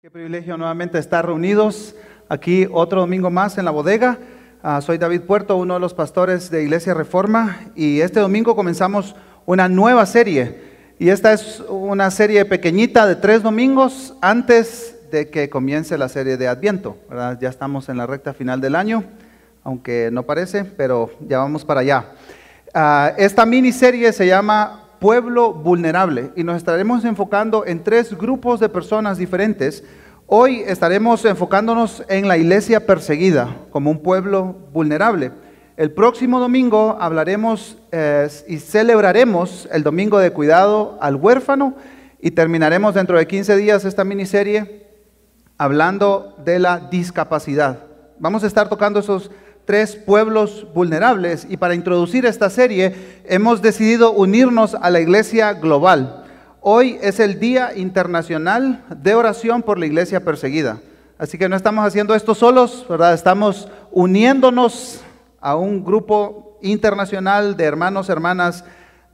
Qué privilegio nuevamente estar reunidos aquí otro domingo más en la bodega. Ah, soy David Puerto, uno de los pastores de Iglesia Reforma, y este domingo comenzamos una nueva serie. Y esta es una serie pequeñita de tres domingos antes de que comience la serie de Adviento. Ya estamos en la recta final del año, aunque no parece, pero ya vamos para allá. Ah, esta miniserie se llama Pueblo Vulnerable y nos estaremos enfocando en tres grupos de personas diferentes. Hoy estaremos enfocándonos en la iglesia perseguida como un pueblo vulnerable. El próximo domingo hablaremos eh, y celebraremos el domingo de cuidado al huérfano y terminaremos dentro de 15 días esta miniserie hablando de la discapacidad. Vamos a estar tocando esos tres pueblos vulnerables y para introducir esta serie hemos decidido unirnos a la iglesia global. Hoy es el Día Internacional de Oración por la Iglesia Perseguida. Así que no estamos haciendo esto solos, ¿verdad? Estamos uniéndonos a un grupo internacional de hermanos, hermanas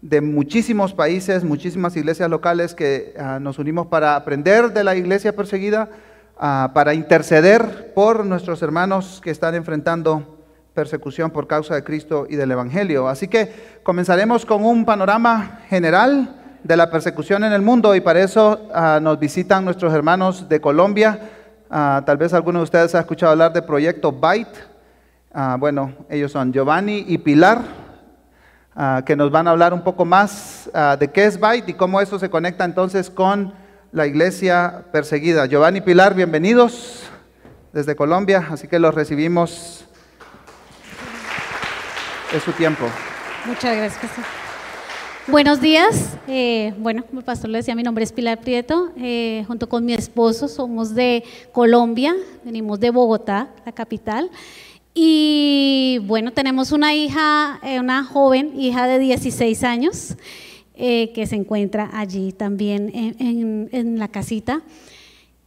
de muchísimos países, muchísimas iglesias locales que ah, nos unimos para aprender de la iglesia perseguida, ah, para interceder por nuestros hermanos que están enfrentando persecución por causa de Cristo y del Evangelio. Así que comenzaremos con un panorama general de la persecución en el mundo y para eso ah, nos visitan nuestros hermanos de Colombia. Ah, tal vez alguno de ustedes ha escuchado hablar del proyecto Byte. Ah, bueno, ellos son Giovanni y Pilar, que nos van a hablar un poco más de qué es Byte y cómo eso se conecta entonces con la iglesia perseguida. Giovanni y Pilar, bienvenidos desde Colombia, así que los recibimos es su tiempo. Muchas gracias. Buenos días. Eh, bueno, como el pastor le decía, mi nombre es Pilar Prieto. Eh, junto con mi esposo somos de Colombia, venimos de Bogotá, la capital. Y bueno, tenemos una hija, eh, una joven hija de 16 años, que se encuentra allí también en, en la casita.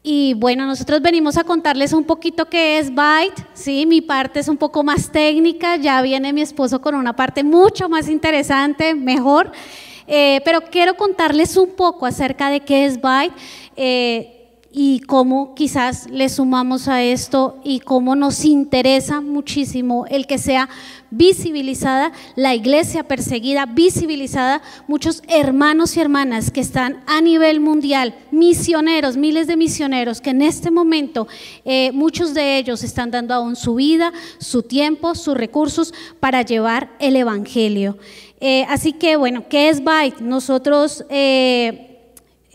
Y bueno, nosotros venimos a contarles un poquito qué es Byte, ¿sí? Mi parte es un poco más técnica, ya viene mi esposo con una parte mucho más interesante, mejor. Eh, pero quiero contarles un poco acerca de qué es Byte. Eh, y cómo quizás le sumamos a esto y cómo nos interesa muchísimo el que sea visibilizada la iglesia perseguida, visibilizada muchos hermanos y hermanas que están a nivel mundial, misioneros, miles de misioneros que en este momento eh, muchos de ellos están dando aún su vida, su tiempo, sus recursos para llevar el Evangelio. Eh, así que bueno, ¿qué es Byte? Nosotros... Eh,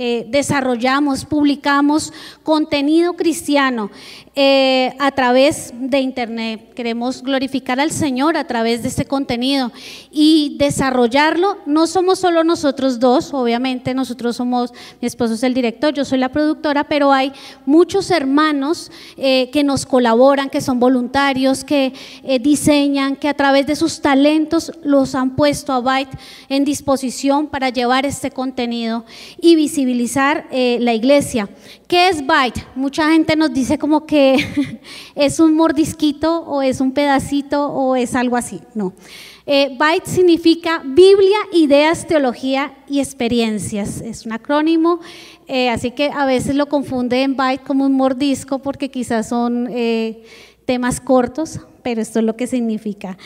eh, desarrollamos, publicamos contenido cristiano eh, a través de Internet. Queremos glorificar al Señor a través de este contenido y desarrollarlo. No somos solo nosotros dos, obviamente nosotros somos, mi esposo es el director, yo soy la productora, pero hay muchos hermanos eh, que nos colaboran, que son voluntarios, que diseñan, que a través de sus talentos los han puesto a Byte en disposición para llevar este contenido y visibilizar eh, la iglesia. ¿Qué es Byte? Mucha gente nos dice como que es un mordisquito o es un pedacito o es algo así. No. Eh, Byte significa Biblia, ideas, teología y experiencias. Es un acrónimo, eh, así que a veces lo confunden Byte como un mordisco porque quizás son temas cortos, pero esto es lo que significa.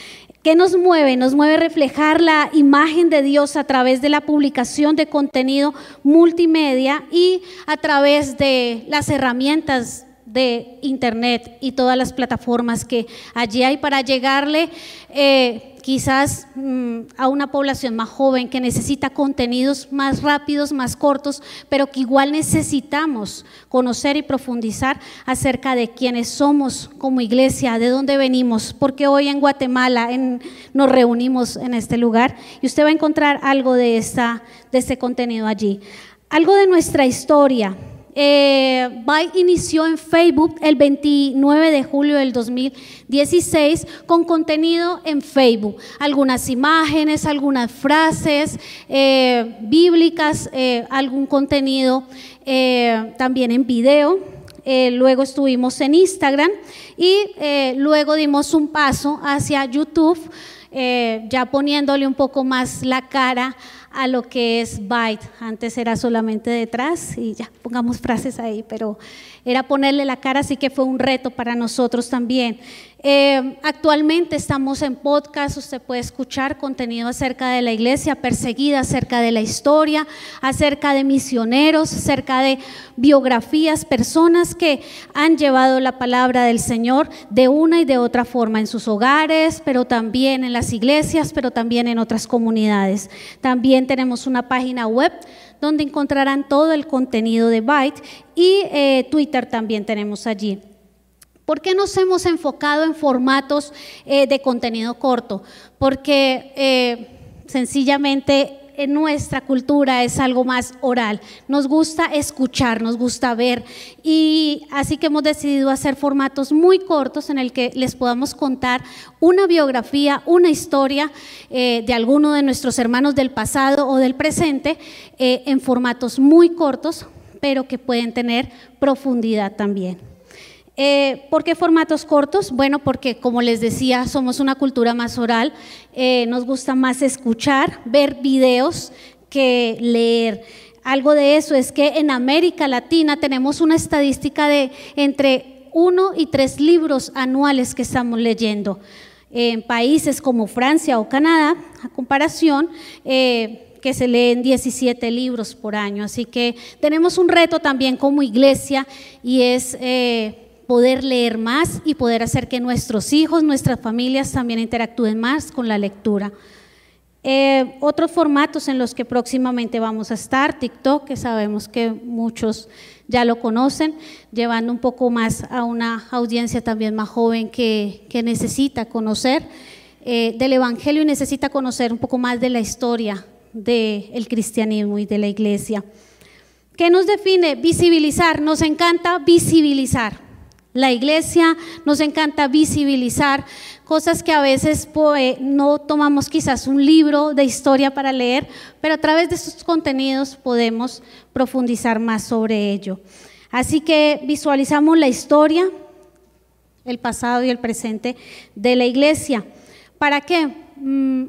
¿Qué nos mueve? Nos mueve reflejar la imagen de Dios a través de la publicación de contenido multimedia y a través de las herramientas de Internet y todas las plataformas que allí hay para llegarle. Eh, quizás mm, a una población más joven que necesita contenidos más rápidos, más cortos, pero que igual necesitamos conocer y profundizar acerca de quiénes somos como iglesia, de dónde venimos, porque hoy en Guatemala nos reunimos en este lugar y usted va a encontrar algo de, esta, de este contenido allí. Algo de nuestra historia, eh, inició en Facebook el 29 de julio del 2016 con contenido en Facebook. Algunas imágenes, algunas frases eh, bíblicas, eh, algún contenido eh, también en video. luego estuvimos en Instagram y luego dimos un paso hacia YouTube, ya poniéndole un poco más la cara a lo que es Byte. Antes era solamente detrás y ya pongamos frases ahí, pero era ponerle la cara, así que fue un reto para nosotros también. Eh, actualmente estamos en podcast, usted puede escuchar contenido acerca de la iglesia perseguida, acerca de la historia, acerca de misioneros, acerca de biografías, personas que han llevado la palabra del Señor de una y de otra forma en sus hogares, pero también en las iglesias, pero también en otras comunidades. También tenemos una página web donde encontrarán todo el contenido de Byte y eh, Twitter también tenemos allí. ¿Por qué nos hemos enfocado en formatos eh, de contenido corto? Porque eh, sencillamente en nuestra cultura es algo más oral. Nos gusta escuchar, nos gusta ver. Y así que hemos decidido hacer formatos muy cortos en el que les podamos contar una biografía, una historia eh, de alguno de nuestros hermanos del pasado o del presente en formatos muy cortos, pero que pueden tener profundidad también. Eh, ¿Por qué formatos cortos? Bueno, porque como les decía, somos una cultura más oral, eh, nos gusta más escuchar, ver videos que leer. Algo de eso es que en América Latina tenemos una estadística de entre uno y tres libros anuales que estamos leyendo. En países como Francia o Canadá, a comparación, eh, que se leen 17 libros por año. Así que tenemos un reto también como iglesia y es poder leer más y poder hacer que nuestros hijos, nuestras familias también interactúen más con la lectura. Eh, otros formatos en los que próximamente vamos a estar, TikTok, que sabemos que muchos ya lo conocen, llevando un poco más a una audiencia también más joven que, necesita conocer eh, del Evangelio y necesita conocer un poco más de la historia del cristianismo y de la iglesia. ¿Qué nos define? Visibilizar. Nos encanta visibilizar. La iglesia nos encanta visibilizar cosas que a veces pues, no tomamos quizás un libro de historia para leer, pero a través de estos contenidos podemos profundizar más sobre ello. Así que visualizamos la historia, el pasado y el presente de la iglesia. ¿Para qué? Mm,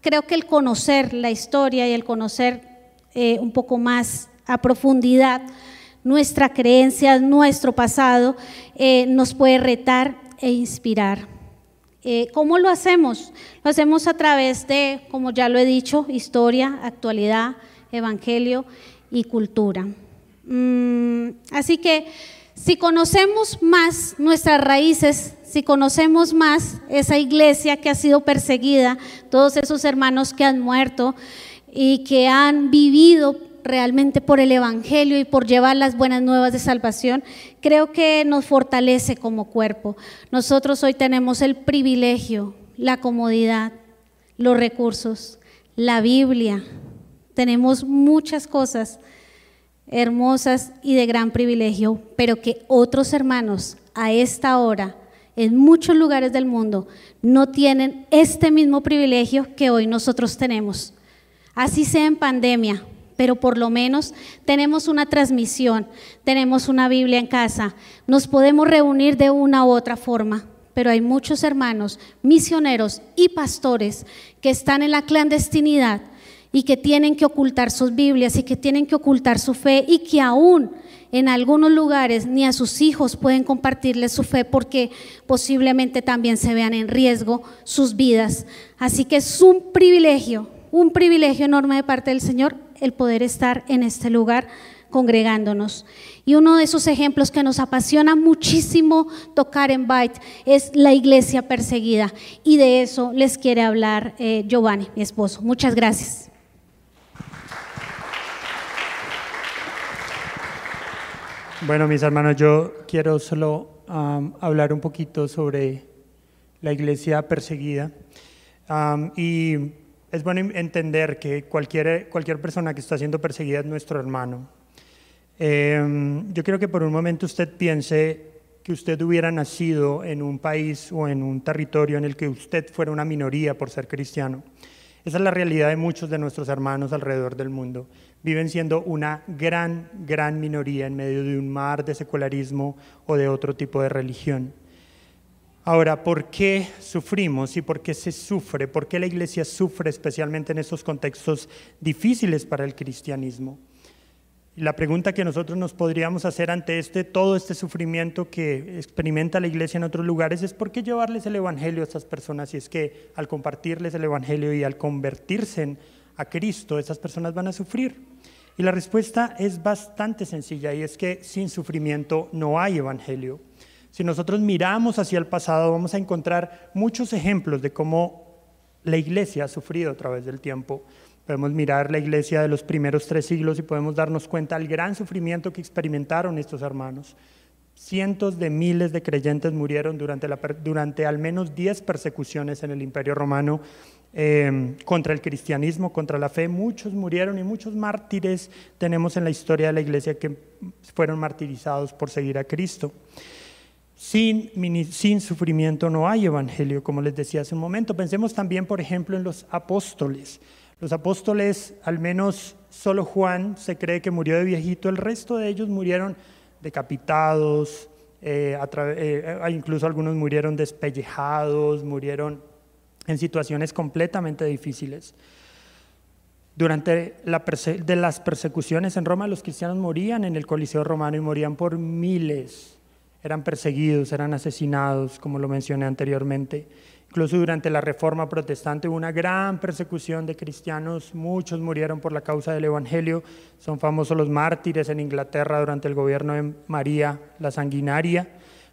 creo que el conocer la historia y el conocer eh, un poco más a profundidad nuestra creencia, nuestro pasado, eh, nos puede retar e inspirar. Eh, ¿Cómo lo hacemos? Lo hacemos a través de, como ya lo he dicho, historia, actualidad, evangelio y cultura. Mm, así que si conocemos más nuestras raíces, si conocemos más esa iglesia que ha sido perseguida, todos esos hermanos que han muerto y que han vivido realmente por el Evangelio y por llevar las buenas nuevas de salvación, creo que nos fortalece como cuerpo. Nosotros hoy tenemos el privilegio, la comodidad, los recursos, la Biblia. Tenemos muchas cosas hermosas y de gran privilegio, pero que otros hermanos a esta hora, en muchos lugares del mundo, no tienen este mismo privilegio que hoy nosotros tenemos. Así sea en pandemia, pero por lo menos tenemos una transmisión, tenemos una Biblia en casa, nos podemos reunir de una u otra forma, pero hay muchos hermanos, misioneros y pastores que están en la clandestinidad y que tienen que ocultar sus Biblias y que tienen que ocultar su fe y que aún en algunos lugares ni a sus hijos pueden compartirles su fe porque posiblemente también se vean en riesgo sus vidas. Así que es un privilegio, un privilegio enorme de parte del Señor el poder estar en este lugar congregándonos. Y uno de esos ejemplos que nos apasiona muchísimo tocar en Byte es la iglesia perseguida. Y de eso les quiere hablar eh, Giovanni, mi esposo. Muchas gracias. Bueno, mis hermanos, yo quiero solo hablar un poquito sobre la iglesia perseguida. y es bueno entender que cualquier, cualquier persona que está siendo perseguida es nuestro hermano. Em, yo quiero que por un momento usted piense que usted hubiera nacido en un país o en un territorio en el que usted fuera una minoría por ser cristiano. Esa es la realidad de muchos de nuestros hermanos alrededor del mundo. Viven siendo una gran, gran minoría en medio de un mar de secularismo o de otro tipo de religión. Ahora, ¿por qué sufrimos y por qué se sufre? ¿Por qué la iglesia sufre especialmente en estos contextos difíciles para el cristianismo? La pregunta que nosotros nos podríamos hacer ante este, todo este sufrimiento que experimenta la iglesia en otros lugares es por qué llevarles el Evangelio a estas personas si es que al compartirles el Evangelio y al convertirse a Cristo, estas personas van a sufrir. Y la respuesta es bastante sencilla y es que sin sufrimiento no hay Evangelio. Si nosotros miramos hacia el pasado, vamos a encontrar muchos ejemplos de cómo la iglesia ha sufrido a través del tiempo. Podemos mirar la iglesia de los primeros tres siglos y podemos darnos cuenta del gran sufrimiento que experimentaron estos hermanos. Cientos de miles de creyentes murieron durante, al menos diez persecuciones en el Imperio Romano eh, contra el cristianismo, contra la fe. Muchos murieron y muchos mártires tenemos en la historia de la iglesia que fueron martirizados por seguir a Cristo. Sin, sufrimiento no hay evangelio, como les decía hace un momento. Pensemos también, por ejemplo, en los apóstoles. Los apóstoles, al menos solo Juan se cree que murió de viejito, el resto de ellos murieron decapitados, eh, eh, incluso algunos murieron despellejados, murieron en situaciones completamente difíciles. Durante de las persecuciones en Roma, los cristianos morían en el Coliseo romano y morían por miles eran perseguidos, eran asesinados, como lo mencioné anteriormente. Incluso durante la Reforma Protestante hubo una gran persecución de cristianos, muchos murieron por la causa del Evangelio, son famosos los mártires en Inglaterra durante el gobierno de María la Sanguinaria.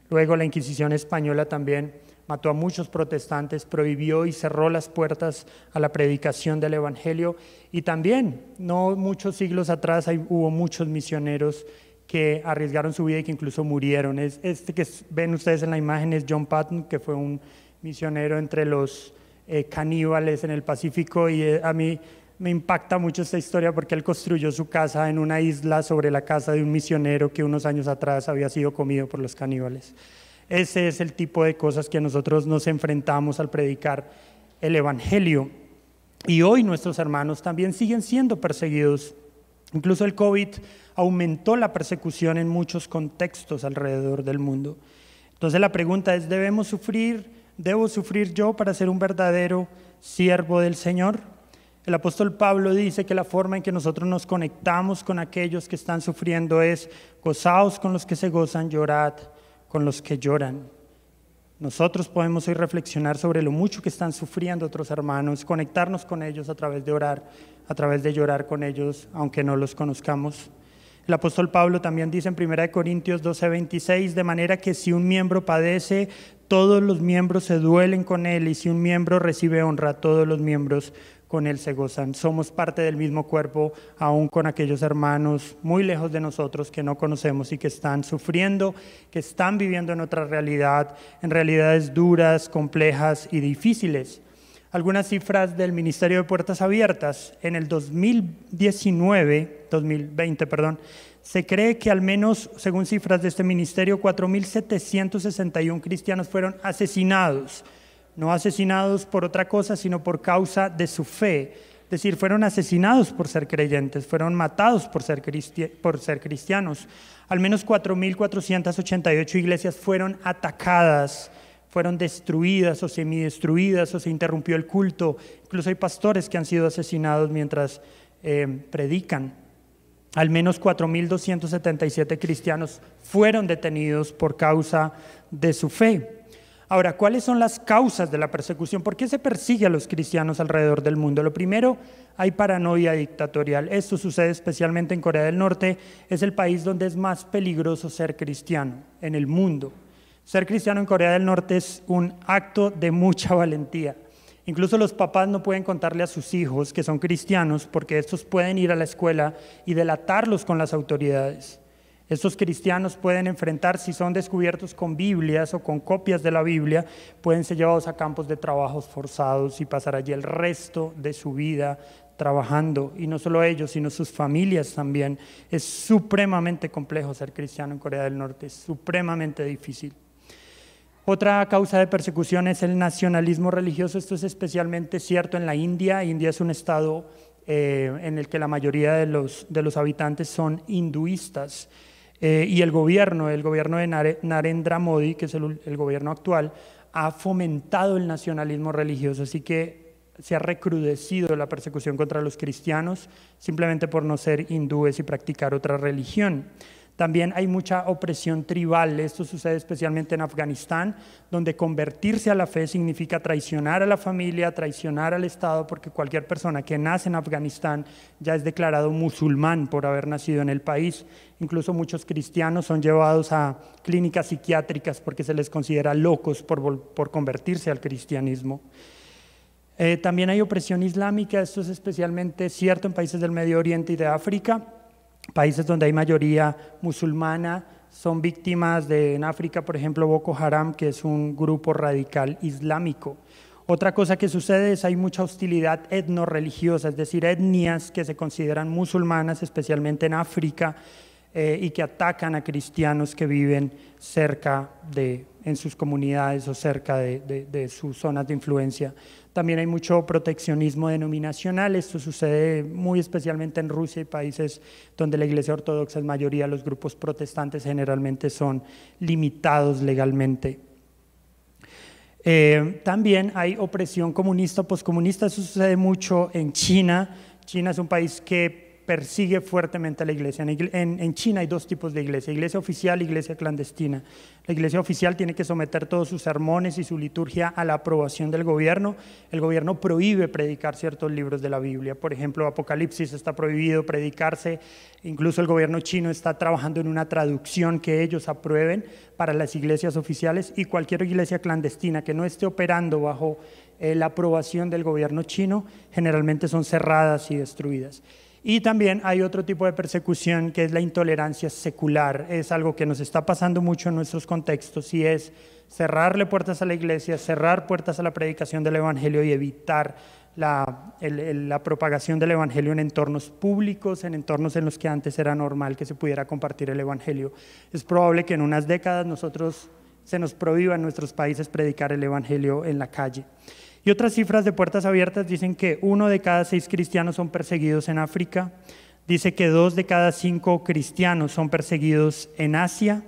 Luego la Inquisición española también mató a muchos protestantes, prohibió y cerró las puertas a la predicación del Evangelio. Y también, no muchos siglos atrás, hubo muchos misioneros que arriesgaron su vida y que incluso murieron. este que ven ustedes en la imagen es John Patton, que fue un misionero entre los eh, caníbales en el Pacífico y eh, a mí me impacta mucho esta historia porque él construyó su casa en una isla sobre la casa de un misionero que unos años atrás había sido comido por los caníbales. Ese es el tipo de cosas que nosotros nos enfrentamos al predicar el Evangelio. Y hoy nuestros hermanos también siguen siendo perseguidos. Incluso el COVID aumentó la persecución en muchos contextos alrededor del mundo. Entonces la pregunta es, ¿debemos sufrir? ¿Debo sufrir yo para ser un verdadero siervo del Señor? El apóstol Pablo dice que la forma en que nosotros nos conectamos con aquellos que están sufriendo es gozaos con los que se gozan, llorad con los que lloran. Nosotros podemos hoy reflexionar sobre lo mucho que están sufriendo otros hermanos, conectarnos con ellos a través de orar, a través de llorar con ellos, aunque no los conozcamos. El apóstol Pablo también dice en 1 Corintios 12:26, de manera que si un miembro padece, todos los miembros se duelen con él, y si un miembro recibe honra, todos los miembros con él se gozan. Somos parte del mismo cuerpo, aún con aquellos hermanos muy lejos de nosotros que no conocemos y que están sufriendo, que están viviendo en otra realidad, en realidades duras, complejas y difíciles algunas cifras del Ministerio de Puertas Abiertas. En el 2019, 2020, perdón, se cree que al menos, según cifras de este ministerio, 4.761 cristianos fueron asesinados. No asesinados por otra cosa, sino por causa de su fe. Es decir, fueron asesinados por ser creyentes, fueron matados por ser, por ser cristianos. Al menos 4.488 iglesias fueron atacadas fueron destruidas o semidestruidas o se interrumpió el culto. Incluso hay pastores que han sido asesinados mientras eh, predican. Al menos 4.277 cristianos fueron detenidos por causa de su fe. Ahora, ¿cuáles son las causas de la persecución? ¿Por qué se persigue a los cristianos alrededor del mundo? Lo primero, hay paranoia dictatorial. Esto sucede especialmente en Corea del Norte. Es el país donde es más peligroso ser cristiano en el mundo. Ser cristiano en Corea del Norte es un acto de mucha valentía. Incluso los papás no pueden contarle a sus hijos que son cristianos porque estos pueden ir a la escuela y delatarlos con las autoridades. Estos cristianos pueden enfrentar, si son descubiertos con Biblias o con copias de la Biblia, pueden ser llevados a campos de trabajos forzados y pasar allí el resto de su vida trabajando. Y no solo ellos, sino sus familias también. Es supremamente complejo ser cristiano en Corea del Norte, es supremamente difícil. Otra causa de persecución es el nacionalismo religioso. Esto es especialmente cierto en la India. India es un estado eh, en el que la mayoría de los, de los habitantes son hinduistas. Eh, y el gobierno, el gobierno de Narendra Modi, que es el, gobierno actual, ha fomentado el nacionalismo religioso, así que se ha recrudecido la persecución contra los cristianos simplemente por no ser hindúes y practicar otra religión. También hay mucha opresión tribal. Esto sucede especialmente en Afganistán, donde convertirse a la fe significa traicionar a la familia, traicionar al Estado, porque cualquier persona que nace en Afganistán ya es declarado musulmán por haber nacido en el país. Incluso muchos cristianos son llevados a clínicas psiquiátricas porque se les considera locos por, convertirse al cristianismo. Eh, también hay opresión islámica, esto es especialmente cierto en países del Medio Oriente y de África países donde hay mayoría musulmana son víctimas de, en África, por ejemplo, Boko Haram, que es un grupo radical islámico. Otra cosa que sucede es hay mucha hostilidad etno-religiosa, es decir, etnias que se consideran musulmanas, especialmente en África, eh, y que atacan a cristianos que viven cerca de, en sus comunidades o cerca de, de sus zonas de influencia. También hay mucho proteccionismo denominacional, esto sucede muy especialmente en Rusia y países donde la Iglesia Ortodoxa es mayoría, los grupos protestantes generalmente son limitados legalmente. Eh, también hay opresión comunista o poscomunista, eso sucede mucho en China. China es un país que persigue fuertemente a la iglesia. En, China hay dos tipos de iglesia, iglesia oficial y iglesia clandestina. La iglesia oficial tiene que someter todos sus sermones y su liturgia a la aprobación del gobierno. El gobierno prohíbe predicar ciertos libros de la Biblia. Por ejemplo, Apocalipsis está prohibido predicarse. Incluso el gobierno chino está trabajando en una traducción que ellos aprueben para las iglesias oficiales y cualquier iglesia clandestina que no esté operando bajo eh, la aprobación del gobierno chino generalmente son cerradas y destruidas. Y también hay otro tipo de persecución que es la intolerancia secular. Es algo que nos está pasando mucho en nuestros contextos y es cerrarle puertas a la iglesia, cerrar puertas a la predicación del Evangelio y evitar la, la, propagación del Evangelio en entornos públicos, en entornos en los que antes era normal que se pudiera compartir el Evangelio. Es probable que en unas décadas nosotros se nos prohíba en nuestros países predicar el Evangelio en la calle. Y otras cifras de puertas abiertas dicen que uno de cada seis cristianos son perseguidos en África, dice que dos de cada cinco cristianos son perseguidos en Asia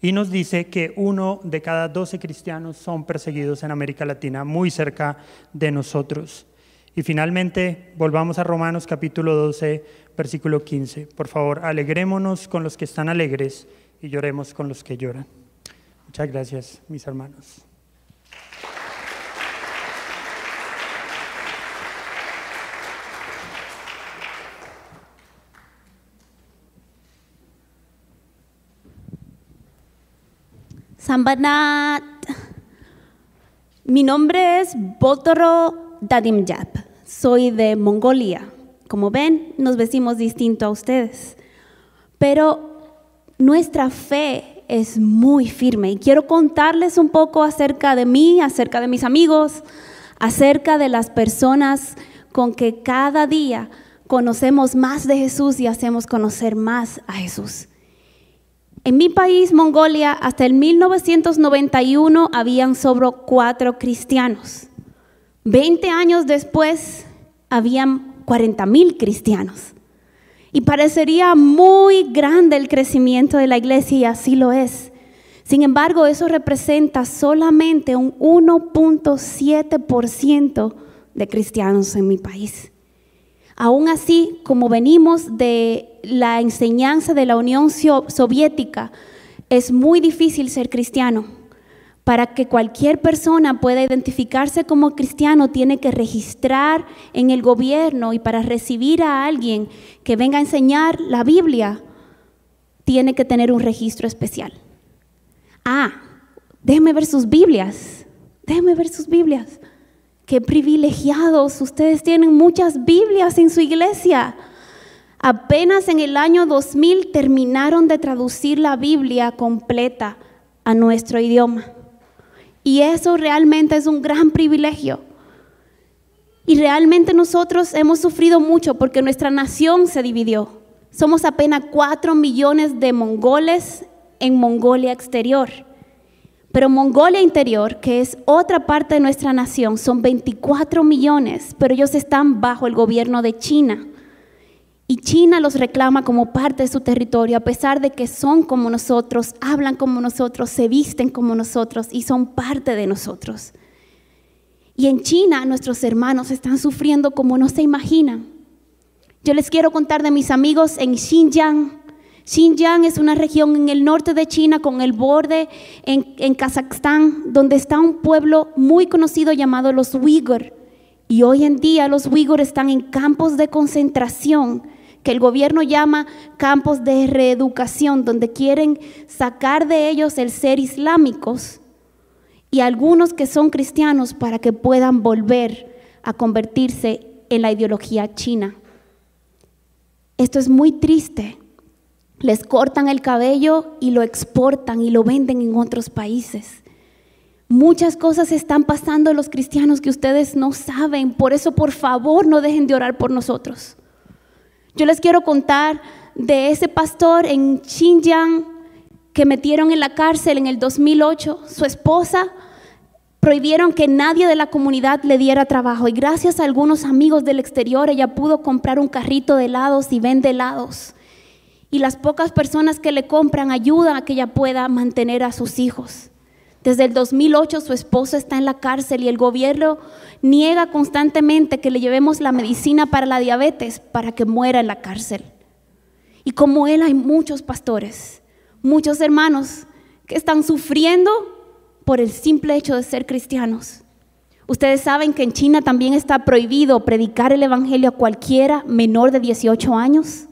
y nos dice que uno de cada doce cristianos son perseguidos en América Latina, muy cerca de nosotros. Y finalmente, volvamos a Romanos capítulo 12, versículo 15. Por favor, alegrémonos con los que están alegres y lloremos con los que lloran. Muchas gracias, mis hermanos. Sambanat. Mi nombre es Botoro Dadimjap. Soy de Mongolia. Como ven, nos vestimos distinto a ustedes. Pero nuestra fe es muy firme y quiero contarles un poco acerca de mí, acerca de mis amigos, acerca de las personas con que cada día conocemos más de Jesús y hacemos conocer más a Jesús. En mi país, Mongolia, hasta el 1991 habían solo cuatro cristianos. Veinte años después, habían 40 mil cristianos. Y parecería muy grande el crecimiento de la iglesia y así lo es. Sin embargo, eso representa solamente un 1.7% de cristianos en mi país. Aún así, como venimos de la enseñanza de la Unión Soviética, es muy difícil ser cristiano. Para que cualquier persona pueda identificarse como cristiano, tiene que registrar en el gobierno y para recibir a alguien que venga a enseñar la Biblia, tiene que tener un registro especial. Ah, déjeme ver sus Biblias. Déjeme ver sus Biblias. Qué privilegiados, ustedes tienen muchas Biblias en su iglesia. Apenas en el año 2000 terminaron de traducir la Biblia completa a nuestro idioma. Y eso realmente es un gran privilegio. Y realmente nosotros hemos sufrido mucho porque nuestra nación se dividió. Somos apenas 4 millones de mongoles en Mongolia exterior. Pero Mongolia Interior, que es otra parte de nuestra nación, son 24 millones, pero ellos están bajo el gobierno de China. Y China los reclama como parte de su territorio, a pesar de que son como nosotros, hablan como nosotros, se visten como nosotros y son parte de nosotros. Y en China nuestros hermanos están sufriendo como no se imaginan. Yo les quiero contar de mis amigos en Xinjiang. Xinjiang es una región en el norte de China con el borde en, en Kazajstán, donde está un pueblo muy conocido llamado los Uyghur. Y hoy en día los Uyghur están en campos de concentración que el gobierno llama campos de reeducación, donde quieren sacar de ellos el ser islámicos y algunos que son cristianos para que puedan volver a convertirse en la ideología china. Esto es muy triste. Les cortan el cabello y lo exportan y lo venden en otros países. Muchas cosas están pasando los cristianos que ustedes no saben. Por eso, por favor, no dejen de orar por nosotros. Yo les quiero contar de ese pastor en Xinjiang que metieron en la cárcel en el 2008. Su esposa prohibieron que nadie de la comunidad le diera trabajo y gracias a algunos amigos del exterior ella pudo comprar un carrito de helados y vende helados. Y las pocas personas que le compran ayudan a que ella pueda mantener a sus hijos. Desde el 2008 su esposo está en la cárcel y el gobierno niega constantemente que le llevemos la medicina para la diabetes para que muera en la cárcel. Y como él hay muchos pastores, muchos hermanos que están sufriendo por el simple hecho de ser cristianos. Ustedes saben que en China también está prohibido predicar el Evangelio a cualquiera menor de 18 años.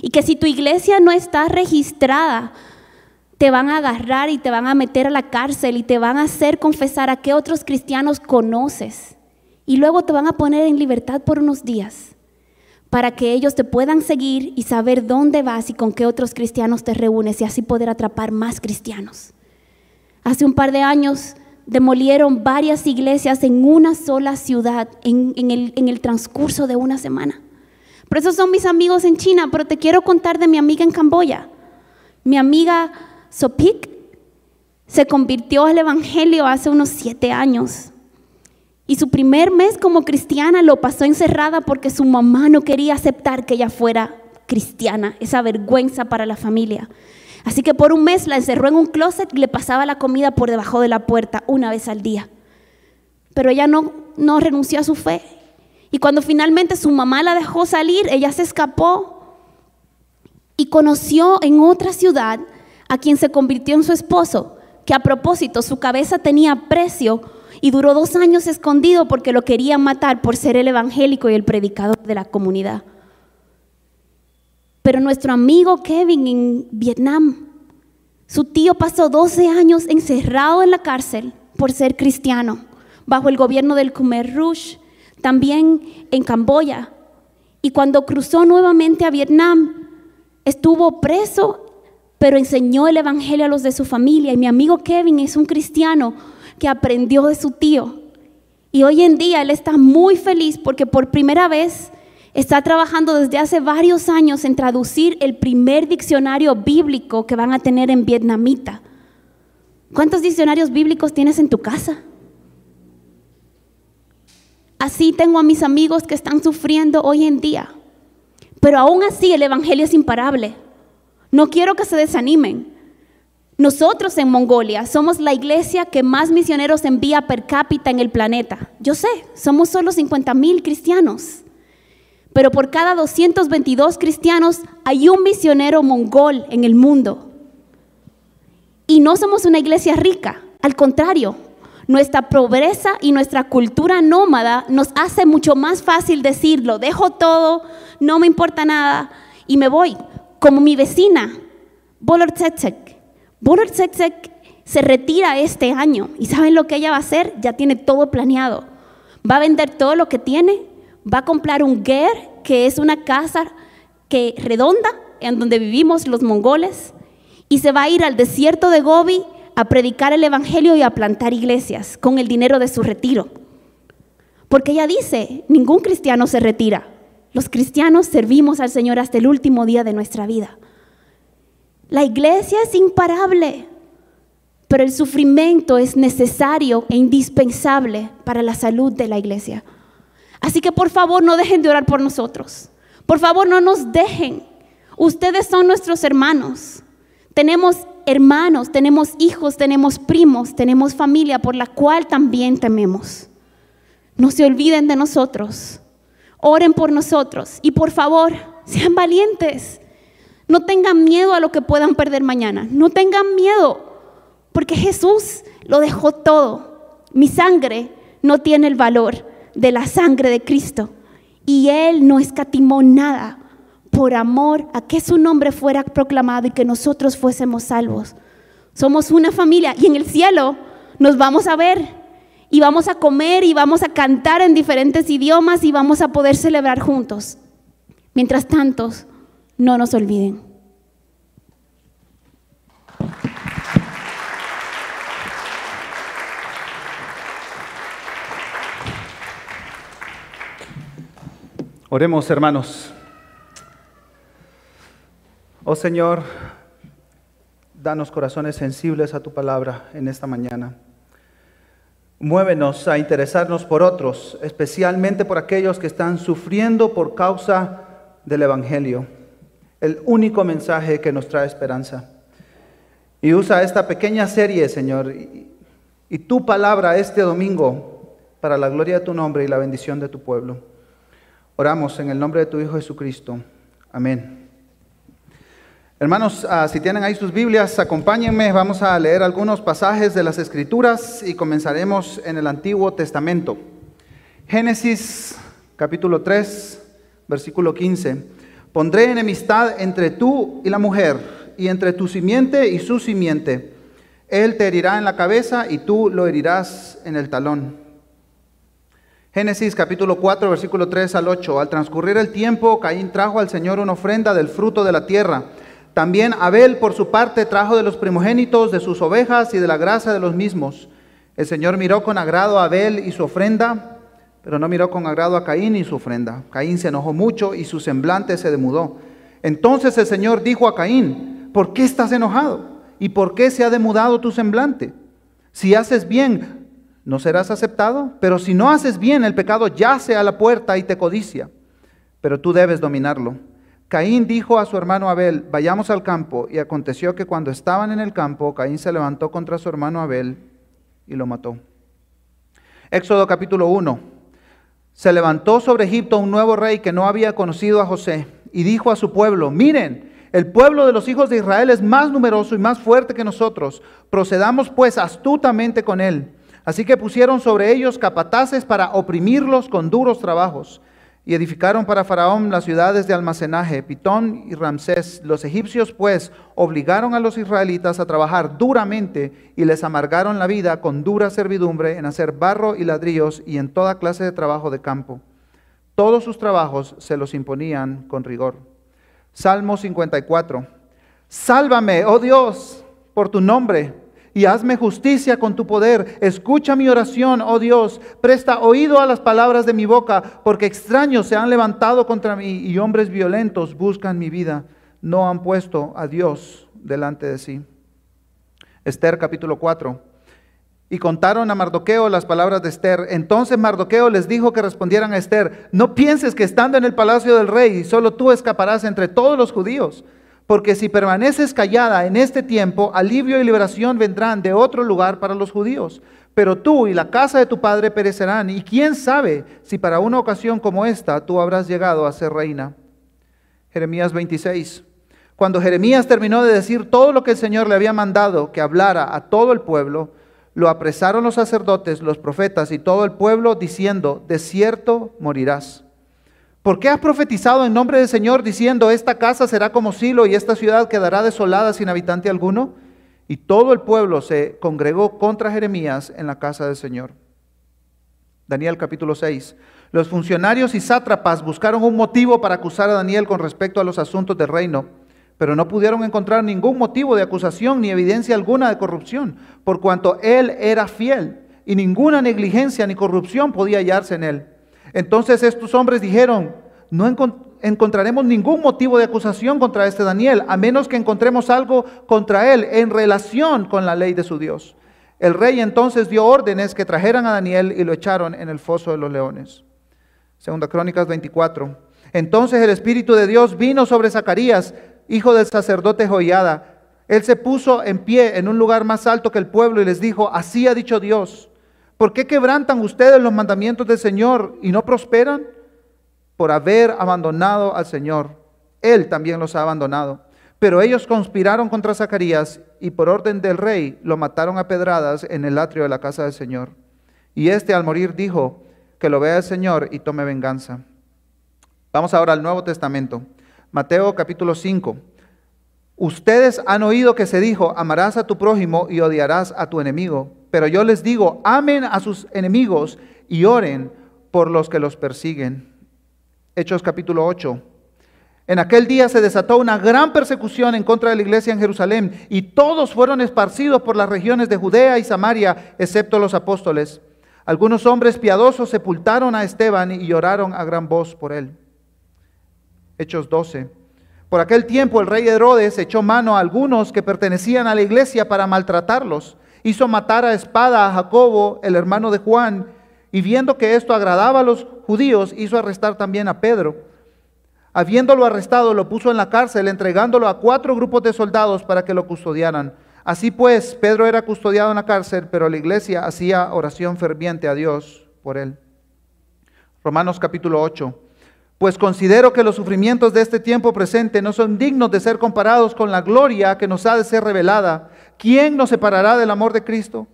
Y que si tu iglesia no está registrada te van a agarrar y te van a meter a la cárcel y te van a hacer confesar a qué otros cristianos conoces. Y luego te van a poner en libertad por unos días para que ellos te puedan seguir y saber dónde vas y con qué otros cristianos te reúnes y así poder atrapar más cristianos. Hace un par de años demolieron varias iglesias en una sola ciudad en, el, en el transcurso de una semana. Por eso son mis amigos en China, pero te quiero contar de mi amiga en Camboya. Mi amiga Sopik se convirtió al Evangelio hace unos siete años. Y su primer mes como cristiana lo pasó encerrada porque su mamá no quería aceptar que ella fuera cristiana, esa vergüenza para la familia. Así que por un mes la encerró en un closet y le pasaba la comida por debajo de la puerta una vez al día. Pero ella no, no renunció a su fe. Y cuando finalmente su mamá la dejó salir, ella se escapó y conoció en otra ciudad a quien se convirtió en su esposo, que a propósito su cabeza tenía precio y duró dos años escondido porque lo querían matar por ser el evangélico y el predicador de la comunidad. Pero nuestro amigo Kevin en Vietnam, su tío pasó 12 años encerrado en la cárcel por ser cristiano, bajo el gobierno del Khmer Rouge, también en Camboya. Y cuando cruzó nuevamente a Vietnam, estuvo preso pero enseñó el Evangelio a los de su familia. Y mi amigo Kevin es un cristiano que aprendió de su tío. Y hoy en día él está muy feliz porque por primera vez está trabajando desde hace varios años en traducir el primer diccionario bíblico que van a tener en vietnamita. ¿Cuántos diccionarios bíblicos tienes en tu casa? Así tengo a mis amigos que están sufriendo hoy en día. Pero aún así el Evangelio es imparable. No quiero que se desanimen. Nosotros en Mongolia somos la iglesia que más misioneros envía per cápita en el planeta. Yo sé, somos solo 50 mil cristianos. Pero por cada 222 cristianos hay un misionero mongol en el mundo. Y no somos una iglesia rica, al contrario, nuestra pobreza y nuestra cultura nómada nos hace mucho más fácil decirlo, dejo todo, no me importa nada y me voy como mi vecina, Bolortsetsek. Bolortsetsek se retira este año y ¿saben lo que ella va a hacer? Ya tiene todo planeado. Va a vender todo lo que tiene, va a comprar un ger, que es una casa que redonda en donde vivimos los mongoles, y se va a ir al desierto de Gobi a predicar el evangelio y a plantar iglesias con el dinero de su retiro. Porque ella dice, ningún cristiano se retira, los cristianos servimos al Señor hasta el último día de nuestra vida. La iglesia es imparable, pero el sufrimiento es necesario e indispensable para la salud de la iglesia. Así que por favor no dejen de orar por nosotros. Por favor, no nos dejen. Ustedes son nuestros hermanos. Tenemos hermanos, tenemos hijos, tenemos primos, tenemos familia por la cual también tememos. No se olviden de nosotros. Oren por nosotros y por favor, sean valientes. No tengan miedo a lo que puedan perder mañana. No tengan miedo, porque Jesús lo dejó todo. Mi sangre no tiene el valor de la sangre de Cristo. Y Él no escatimó nada por amor a que su nombre fuera proclamado y que nosotros fuésemos salvos. Somos una familia y en el cielo nos vamos a ver y vamos a comer y vamos a cantar en diferentes idiomas y vamos a poder celebrar juntos. Mientras tanto, no nos olviden. Oremos, hermanos. Oh Señor, danos corazones sensibles a tu palabra en esta mañana. Muévenos a interesarnos por otros, especialmente por aquellos que están sufriendo por causa del Evangelio, el único mensaje que nos trae esperanza. Y usa esta pequeña serie, Señor, y, tu palabra este domingo para la gloria de tu nombre y la bendición de tu pueblo. Oramos en el nombre de tu Hijo Jesucristo. Amén. Hermanos, ah, si tienen ahí sus Biblias, acompáñenme, vamos a leer algunos pasajes de las Escrituras y comenzaremos en el Antiguo Testamento. Génesis capítulo 3, versículo 15. Pondré enemistad entre tú y la mujer, y entre tu simiente y su simiente. Él te herirá en la cabeza y tú lo herirás en el talón. Génesis capítulo 4, versículo 3 al 8. Al transcurrir el tiempo, Caín trajo al Señor una ofrenda del fruto de la tierra. También Abel, por su parte, trajo de los primogénitos de sus ovejas y de la grasa de los mismos. El Señor miró con agrado a Abel y su ofrenda, pero no miró con agrado a Caín y su ofrenda. Caín se enojó mucho y su semblante se demudó. Entonces el Señor dijo a Caín, ¿por qué estás enojado? ¿Y por qué se ha demudado tu semblante? Si haces bien, no serás aceptado, pero si no haces bien, el pecado yace a la puerta y te codicia, pero tú debes dominarlo. Caín dijo a su hermano Abel, vayamos al campo. Y aconteció que cuando estaban en el campo, Caín se levantó contra su hermano Abel y lo mató. Éxodo capítulo 1. Se levantó sobre Egipto un nuevo rey que no había conocido a José y dijo a su pueblo, miren, el pueblo de los hijos de Israel es más numeroso y más fuerte que nosotros. Procedamos pues astutamente con él. Así que pusieron sobre ellos capataces para oprimirlos con duros trabajos. Y edificaron para Faraón las ciudades de almacenaje, Pitón y Ramsés. Los egipcios pues obligaron a los israelitas a trabajar duramente y les amargaron la vida con dura servidumbre en hacer barro y ladrillos y en toda clase de trabajo de campo. Todos sus trabajos se los imponían con rigor. Salmo 54. Sálvame, oh Dios, por tu nombre y hazme justicia con tu poder. Escucha mi oración, oh Dios. Presta oído a las palabras de mi boca, porque extraños se han levantado contra mí y hombres violentos buscan mi vida. No han puesto a Dios delante de sí. Esther capítulo 4. Y contaron a Mardoqueo las palabras de Esther. Entonces Mardoqueo les dijo que respondieran a Esther, no pienses que estando en el palacio del rey, solo tú escaparás entre todos los judíos porque si permaneces callada en este tiempo, alivio y liberación vendrán de otro lugar para los judíos. Pero tú y la casa de tu padre perecerán, y quién sabe si para una ocasión como esta tú habrás llegado a ser reina. Jeremías 26. Cuando Jeremías terminó de decir todo lo que el Señor le había mandado que hablara a todo el pueblo, lo apresaron los sacerdotes, los profetas y todo el pueblo diciendo, de cierto morirás. ¿Por qué has profetizado en nombre del Señor diciendo, esta casa será como Silo y esta ciudad quedará desolada sin habitante alguno? Y todo el pueblo se congregó contra Jeremías en la casa del Señor. Daniel capítulo 6. Los funcionarios y sátrapas buscaron un motivo para acusar a Daniel con respecto a los asuntos del reino, pero no pudieron encontrar ningún motivo de acusación ni evidencia alguna de corrupción, por cuanto él era fiel y ninguna negligencia ni corrupción podía hallarse en él. Entonces estos hombres dijeron, no encontraremos ningún motivo de acusación contra este Daniel, a menos que encontremos algo contra él en relación con la ley de su Dios. El rey entonces dio órdenes que trajeran a Daniel y lo echaron en el foso de los leones. Segunda Crónicas 24. Entonces el Espíritu de Dios vino sobre Zacarías, hijo del sacerdote Joiada. Él se puso en pie en un lugar más alto que el pueblo y les dijo, así ha dicho Dios, ¿por qué quebrantan ustedes los mandamientos del Señor y no prosperan? Por haber abandonado al Señor. Él también los ha abandonado. Pero ellos conspiraron contra Zacarías y por orden del rey lo mataron a pedradas en el atrio de la casa del Señor. Y este al morir dijo, que lo vea el Señor y tome venganza. Vamos ahora al Nuevo Testamento. Mateo capítulo 5. Ustedes han oído que se dijo, amarás a tu prójimo y odiarás a tu enemigo. Pero yo les digo, amen a sus enemigos y oren por los que los persiguen. Hechos capítulo 8. En aquel día se desató una gran persecución en contra de la iglesia en Jerusalén y todos fueron esparcidos por las regiones de Judea y Samaria, excepto los apóstoles. Algunos hombres piadosos sepultaron a Esteban y lloraron a gran voz por él. Hechos 12. Por aquel tiempo el rey Herodes echó mano a algunos que pertenecían a la iglesia para maltratarlos. Hizo matar a espada a Jacobo, el hermano de Juan, y viendo que esto agradaba a los judíos, hizo arrestar también a Pedro. Habiéndolo arrestado, lo puso en la cárcel, entregándolo a cuatro grupos de soldados para que lo custodiaran. Así pues, Pedro era custodiado en la cárcel, pero la iglesia hacía oración ferviente a Dios por él. Romanos capítulo 8. Pues considero que los sufrimientos de este tiempo presente no son dignos de ser comparados con la gloria que nos ha de ser revelada. ¿Quién nos separará del amor de Cristo?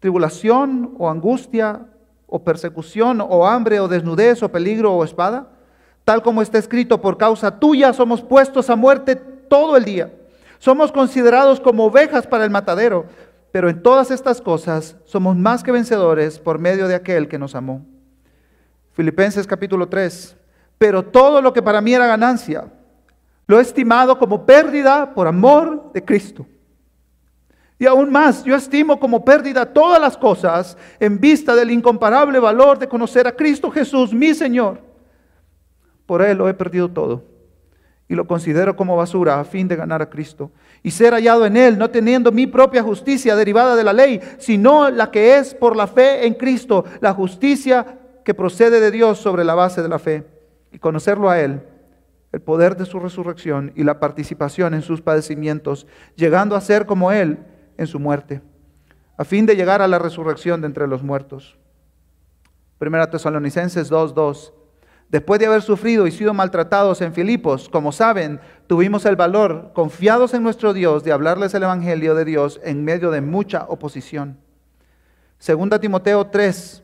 ¿Tribulación o angustia o persecución o hambre o desnudez o peligro o espada? tal como está escrito, por causa tuya somos puestos a muerte todo el día. Somos considerados como ovejas para el matadero, pero en todas estas cosas somos más que vencedores por medio de aquel que nos amó. Filipenses capítulo 3. Pero todo lo que para mí era ganancia, lo he estimado como pérdida por amor de Cristo. Y aún más, yo estimo como pérdida todas las cosas en vista del incomparable valor de conocer a Cristo Jesús, mi Señor. Por él lo he perdido todo y lo considero como basura a fin de ganar a Cristo y ser hallado en él, no teniendo mi propia justicia derivada de la ley, sino la que es por la fe en Cristo, la justicia que procede de Dios sobre la base de la fe. Y conocerlo a él, el poder de su resurrección y la participación en sus padecimientos, llegando a ser como él en su muerte, a fin de llegar a la resurrección de entre los muertos. Primera Tesalonicenses 2:2 Después de haber sufrido y sido maltratados en Filipos, como saben, tuvimos el valor, confiados en nuestro Dios, de hablarles el Evangelio de Dios en medio de mucha oposición. Segunda Timoteo 3.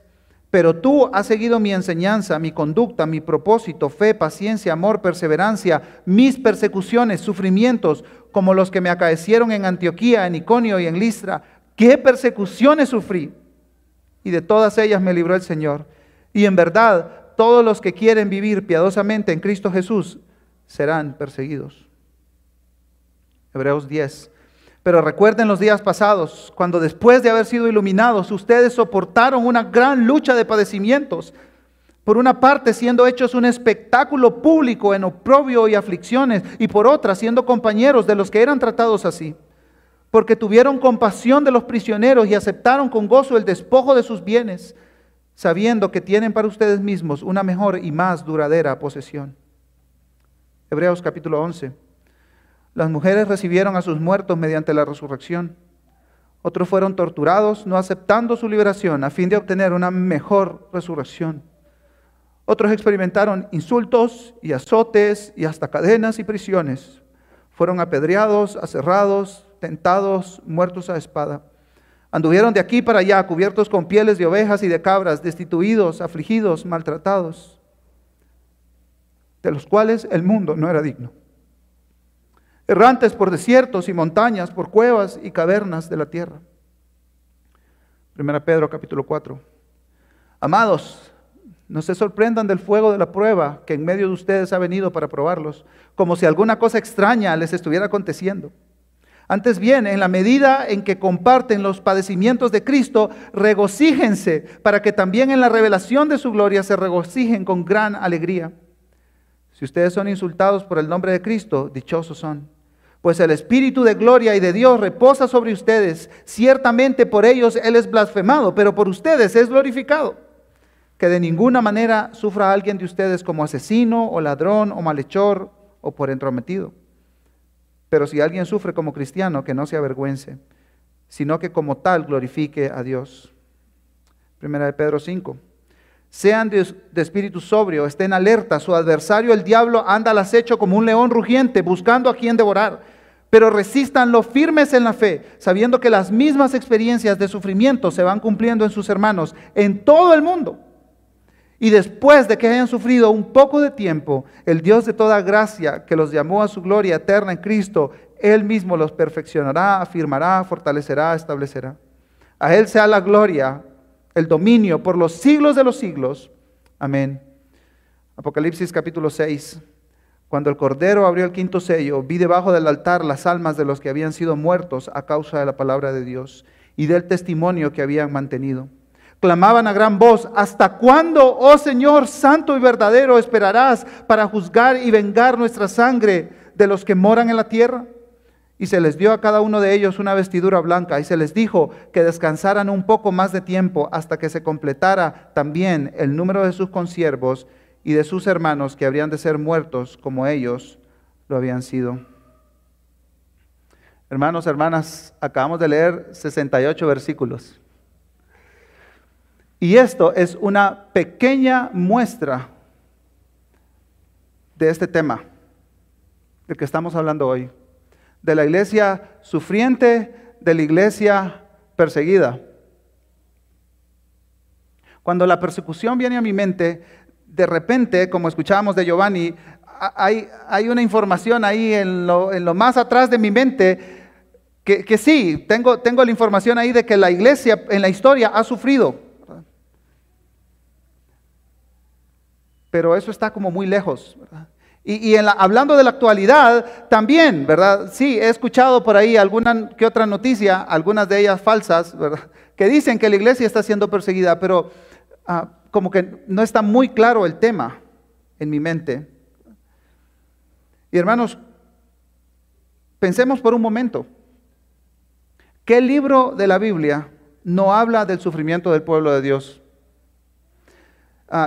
Pero tú has seguido mi enseñanza, mi conducta, mi propósito, fe, paciencia, amor, perseverancia, mis persecuciones, sufrimientos, como los que me acaecieron en Antioquía, en Iconio y en Listra. ¿Qué persecuciones sufrí? Y de todas ellas me libró el Señor. Y en verdad, todos los que quieren vivir piadosamente en Cristo Jesús serán perseguidos. Hebreos 10. Pero recuerden los días pasados, cuando después de haber sido iluminados, ustedes soportaron una gran lucha de padecimientos. Por una parte, siendo hechos un espectáculo público en oprobio y aflicciones, y por otra, siendo compañeros de los que eran tratados así. Porque tuvieron compasión de los prisioneros y aceptaron con gozo el despojo de sus bienes sabiendo que tienen para ustedes mismos una mejor y más duradera posesión. Hebreos capítulo 11. Las mujeres recibieron a sus muertos mediante la resurrección. Otros fueron torturados, no aceptando su liberación, a fin de obtener una mejor resurrección. Otros experimentaron insultos y azotes y hasta cadenas y prisiones. Fueron apedreados, aserrados, tentados, muertos a espada. Anduvieron de aquí para allá, cubiertos con pieles de ovejas y de cabras, destituidos, afligidos, maltratados, de los cuales el mundo no era digno. Errantes por desiertos y montañas, por cuevas y cavernas de la tierra. Primera Pedro capítulo 4. Amados, no se sorprendan del fuego de la prueba que en medio de ustedes ha venido para probarlos, como si alguna cosa extraña les estuviera aconteciendo antes bien, en la medida en que comparten los padecimientos de Cristo, regocíjense para que también en la revelación de su gloria se regocijen con gran alegría. Si ustedes son insultados por el nombre de Cristo, dichosos son. Pues el Espíritu de gloria y de Dios reposa sobre ustedes. Ciertamente por ellos Él es blasfemado, pero por ustedes es glorificado. que de ninguna manera sufra alguien de ustedes como asesino o ladrón o malhechor o por entrometido. Pero si alguien sufre como cristiano, que no se avergüence, sino que como tal glorifique a Dios. Primera de Pedro 5. Sean de, espíritu sobrio, estén alerta. Su adversario, el diablo, anda al acecho como un león rugiente, buscando a quien devorar. Pero resistan firmes en la fe, sabiendo que las mismas experiencias de sufrimiento se van cumpliendo en sus hermanos en todo el mundo. Y después de que hayan sufrido un poco de tiempo, el Dios de toda gracia, que los llamó a su gloria eterna en Cristo, Él mismo los perfeccionará, afirmará, fortalecerá, establecerá. A Él sea la gloria, el dominio por los siglos de los siglos. Amén. Apocalipsis capítulo 6. Cuando el Cordero abrió el quinto sello, vi debajo del altar las almas de los que habían sido muertos a causa de la palabra de Dios y del testimonio que habían mantenido Clamaban a gran voz, ¿hasta cuándo, oh Señor santo y verdadero, esperarás para juzgar y vengar nuestra sangre de los que moran en la tierra? Y se les dio a cada uno de ellos una vestidura blanca y se les dijo que descansaran un poco más de tiempo hasta que se completara también el número de sus consiervos y de sus hermanos que habrían de ser muertos como ellos lo habían sido. Hermanos, hermanas, acabamos de leer 68 versículos. Y esto es una pequeña muestra de este tema del que estamos hablando hoy, de la iglesia sufriente, de la iglesia perseguida. Cuando la persecución viene a mi mente, de repente, como escuchábamos de Giovanni, hay, hay una información ahí en lo, en lo, más atrás de mi mente que, que sí, tengo, tengo la información ahí de que la iglesia en la historia ha sufrido. pero eso está como muy lejos. Y, hablando de la actualidad, también, ¿verdad? Sí, he escuchado por ahí alguna que otra noticia, algunas de ellas falsas, ¿verdad? Que dicen que la iglesia está siendo perseguida, pero ah, como que no está muy claro el tema en mi mente. Y hermanos, pensemos por un momento, ¿qué libro de la Biblia no habla del sufrimiento del pueblo de Dios?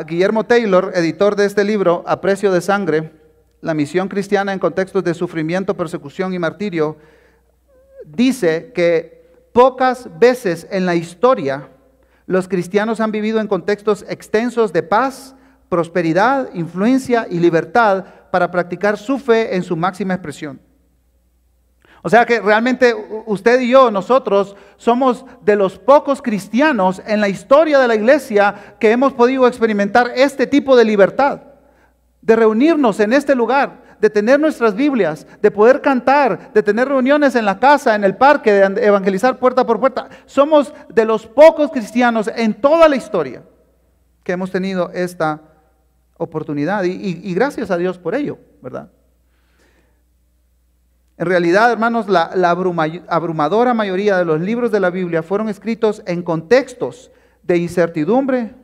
Guillermo Taylor, editor de este libro, A Precio de Sangre, la misión cristiana en contextos de sufrimiento, persecución y martirio, dice que pocas veces en la historia los cristianos han vivido en contextos extensos de paz, prosperidad, influencia y libertad para practicar su fe en su máxima expresión. O sea que realmente usted y yo, nosotros, somos de los pocos cristianos en la historia de la iglesia que hemos podido experimentar este tipo de libertad, de reunirnos en este lugar, de tener nuestras Biblias, de poder cantar, de tener reuniones en la casa, en el parque, de evangelizar puerta por puerta. Somos de los pocos cristianos en toda la historia que hemos tenido esta oportunidad y, gracias a Dios por ello, ¿verdad? En realidad, hermanos, la, abrumadora mayoría de los libros de la Biblia fueron escritos en contextos de incertidumbre,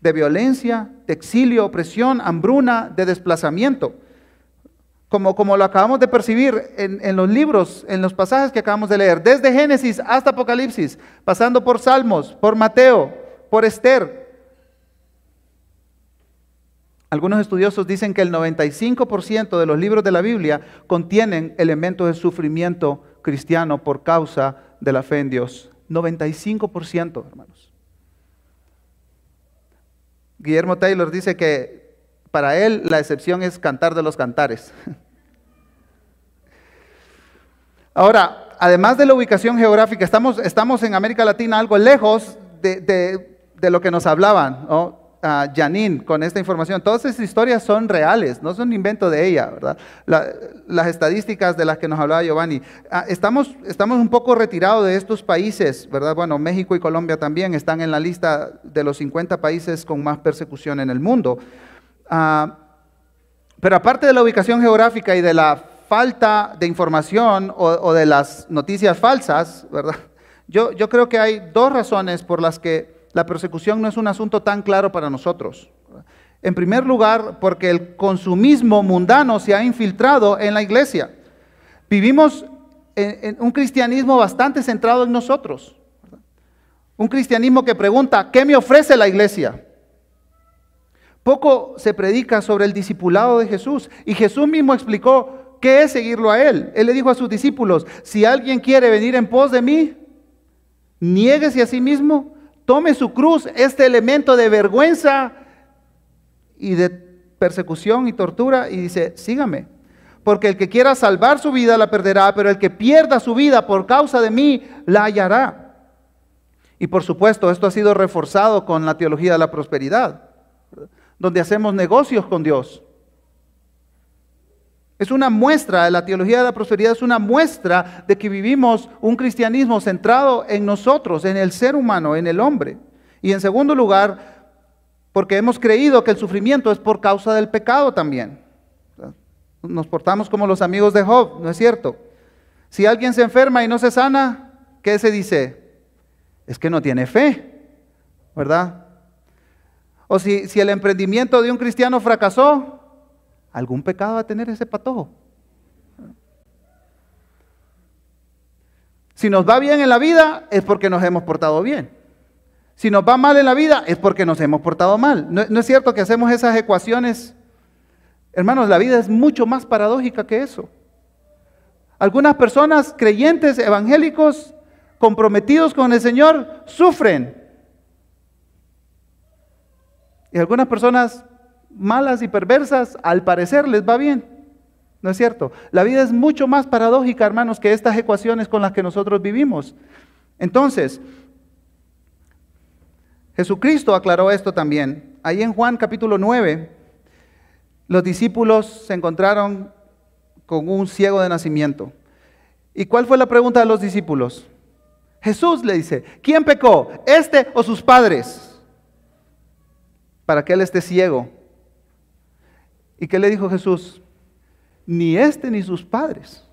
de violencia, de exilio, opresión, hambruna, de desplazamiento. Como, como lo acabamos de percibir en, en los libros, en los pasajes que acabamos de leer, desde Génesis hasta Apocalipsis, pasando por Salmos, por Mateo, por Esther, algunos estudiosos dicen que el 95% de los libros de la Biblia contienen elementos de sufrimiento cristiano por causa de la fe en Dios. 95%, hermanos. Guillermo Taylor dice que para él la excepción es cantar de los cantares. Ahora, además de la ubicación geográfica, estamos, estamos en América Latina algo lejos de, de lo que nos hablaban. ¿no? a Janine con esta información. Todas estas historias son reales, no son invento de ella, ¿verdad? las estadísticas de las que nos hablaba Giovanni. Ah, estamos, estamos un poco retirados de estos países, ¿verdad? Bueno, México y Colombia también están en la lista de los 50 países con más persecución en el mundo. Ah, pero aparte de la ubicación geográfica y de la falta de información o, de las noticias falsas, ¿verdad? Yo, yo creo que hay dos razones por las que la persecución no es un asunto tan claro para nosotros. En primer lugar, porque el consumismo mundano se ha infiltrado en la iglesia. Vivimos en, un cristianismo bastante centrado en nosotros. Un cristianismo que pregunta, ¿qué me ofrece la iglesia? Poco se predica sobre el discipulado de Jesús y Jesús mismo explicó qué es seguirlo a Él. Él le dijo a sus discípulos, si alguien quiere venir en pos de mí, niéguese a sí mismo, tome su cruz, este elemento de vergüenza y de persecución y tortura, y dice, sígame. Porque el que quiera salvar su vida la perderá, pero el que pierda su vida por causa de mí la hallará. Y por supuesto, esto ha sido reforzado con la teología de la prosperidad donde hacemos negocios con Dios. Es una muestra, la teología de la prosperidad es una muestra de que vivimos un cristianismo centrado en nosotros, en el ser humano, en el hombre. Y en segundo lugar, porque hemos creído que el sufrimiento es por causa del pecado también. Nos portamos como los amigos de Job, ¿no es cierto? Si alguien se enferma y no se sana, ¿qué se dice? Es que no tiene fe, ¿verdad? O si, si el emprendimiento de un cristiano fracasó, algún pecado va a tener ese patojo. Si nos va bien en la vida es porque nos hemos portado bien. Si nos va mal en la vida es porque nos hemos portado mal. No, no, es cierto que hacemos esas ecuaciones. Hermanos, la vida es mucho más paradójica que eso. Algunas personas creyentes, evangélicos, comprometidos con el Señor, sufren y algunas personas malas y perversas, al parecer, les va bien. ¿No es cierto? La vida es mucho más paradójica, hermanos, que estas ecuaciones con las que nosotros vivimos. Entonces, Jesucristo aclaró esto también. Ahí en Juan capítulo 9, los discípulos se encontraron con un ciego de nacimiento. ¿Y cuál fue la pregunta de los discípulos? Jesús le dice, ¿quién pecó? ¿Este o sus padres? Para que él esté ciego. ¿Y qué le dijo Jesús? Ni este ni sus padres.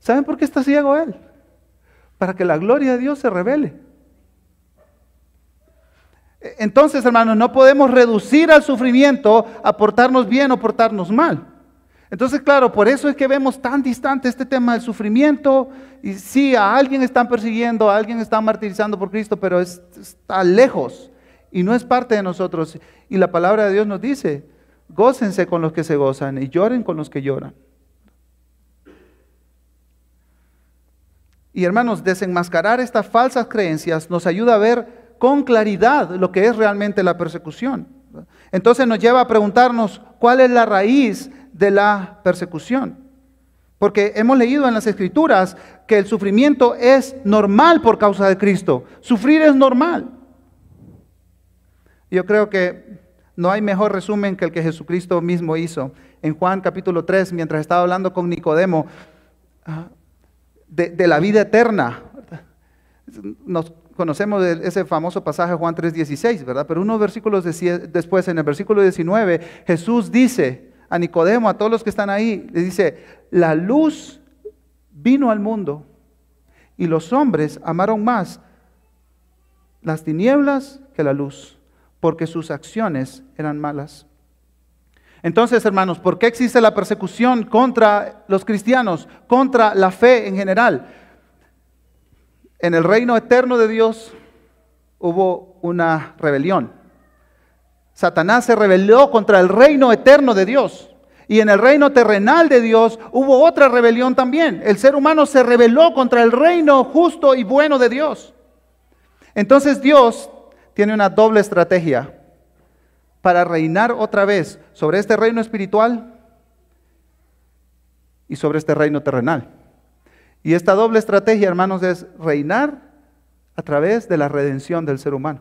¿Saben por qué está ciego él? Para que la gloria de Dios se revele. Entonces, hermanos, no podemos reducir al sufrimiento a portarnos bien o portarnos mal. Entonces, claro, por eso es que vemos tan distante este tema del sufrimiento. Y sí, a alguien están persiguiendo, a alguien están martirizando por Cristo, pero está lejos y no es parte de nosotros. Y la palabra de Dios nos dice, gócense con los que se gozan y lloren con los que lloran. Y hermanos, desenmascarar estas falsas creencias nos ayuda a ver con claridad lo que es realmente la persecución. Entonces nos lleva a preguntarnos cuál es la raíz de la persecución. Porque hemos leído en las escrituras que el sufrimiento es normal por causa de Cristo. Sufrir es normal. Yo creo que no hay mejor resumen que el que Jesucristo mismo hizo. En Juan capítulo 3, mientras estaba hablando con Nicodemo ah, de, la vida eterna. Nos conocemos de ese famoso pasaje Juan 3:16, ¿verdad? Pero unos versículos después, en el versículo 19, Jesús dice a Nicodemo, a todos los que están ahí, le dice, la luz vino al mundo y los hombres amaron más las tinieblas que la luz porque sus acciones eran malas. Entonces, hermanos, ¿por qué existe la persecución contra los cristianos, contra la fe en general? En el reino eterno de Dios hubo una rebelión. Satanás se rebeló contra el reino eterno de Dios. Y en el reino terrenal de Dios hubo otra rebelión también. El ser humano se rebeló contra el reino justo y bueno de Dios. Entonces Dios tiene una doble estrategia para reinar otra vez sobre este reino espiritual y sobre este reino terrenal. Y esta doble estrategia, hermanos, es reinar a través de la redención del ser humano.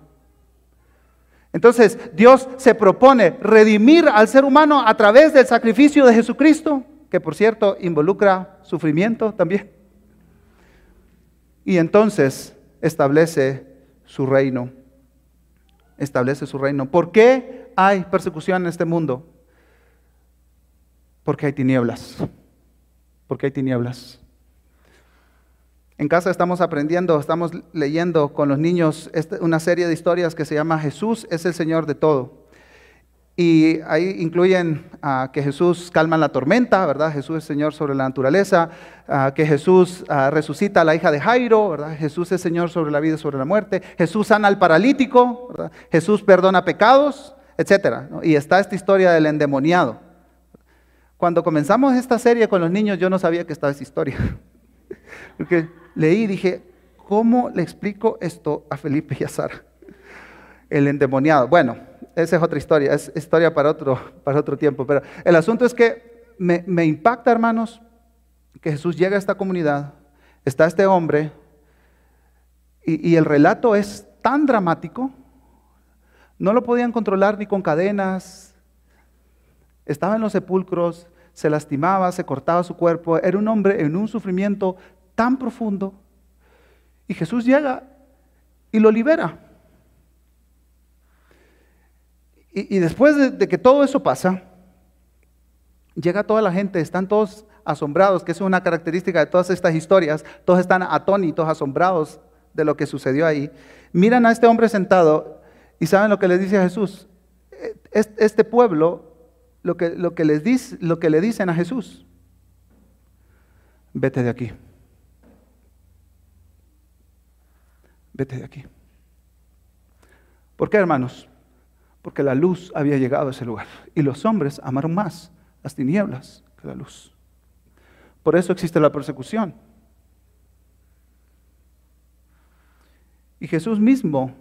Entonces, Dios se propone redimir al ser humano a través del sacrificio de Jesucristo, que por cierto involucra sufrimiento también. Y entonces establece su reino establece su reino. ¿Por qué hay persecución en este mundo? Porque hay tinieblas. Porque hay tinieblas. En casa estamos aprendiendo, estamos leyendo con los niños este, una serie de historias que se llama Jesús es el Señor de todo. Y ahí incluyen ah, que Jesús calma la tormenta, ¿verdad? Jesús es Señor sobre la naturaleza, ah, que Jesús ah, resucita a la hija de Jairo, ¿verdad? Jesús es Señor sobre la vida y sobre la muerte, Jesús sana al paralítico. Jesús perdona pecados, etc. Y está esta historia del endemoniado. Cuando comenzamos esta serie con los niños, yo no sabía que estaba esa historia. Porque leí y dije, ¿cómo le explico esto a Felipe y a Sara? El endemoniado. Bueno, esa es otra historia, es historia para otro, para otro tiempo. Pero el asunto es que me, impacta, hermanos, que Jesús llega a esta comunidad, está este hombre, y, y el relato es tan dramático, no lo podían controlar ni con cadenas, estaba en los sepulcros, se lastimaba, se cortaba su cuerpo, era un hombre en un sufrimiento tan profundo, y Jesús llega y lo libera. Y, después de, que todo eso pasa, llega toda la gente, están todos asombrados, que es una característica de todas estas historias, todos están atónitos, asombrados de lo que sucedió ahí. Miran a este hombre sentado y saben lo que les dice a Jesús. E, este pueblo, lo que, lo que, les dice, lo que le dicen a Jesús, vete de aquí. Vete de aquí. ¿Por qué, hermanos? Porque la luz había llegado a ese lugar. Y los hombres amaron más las tinieblas que la luz. Por eso existe la persecución. Y Jesús mismo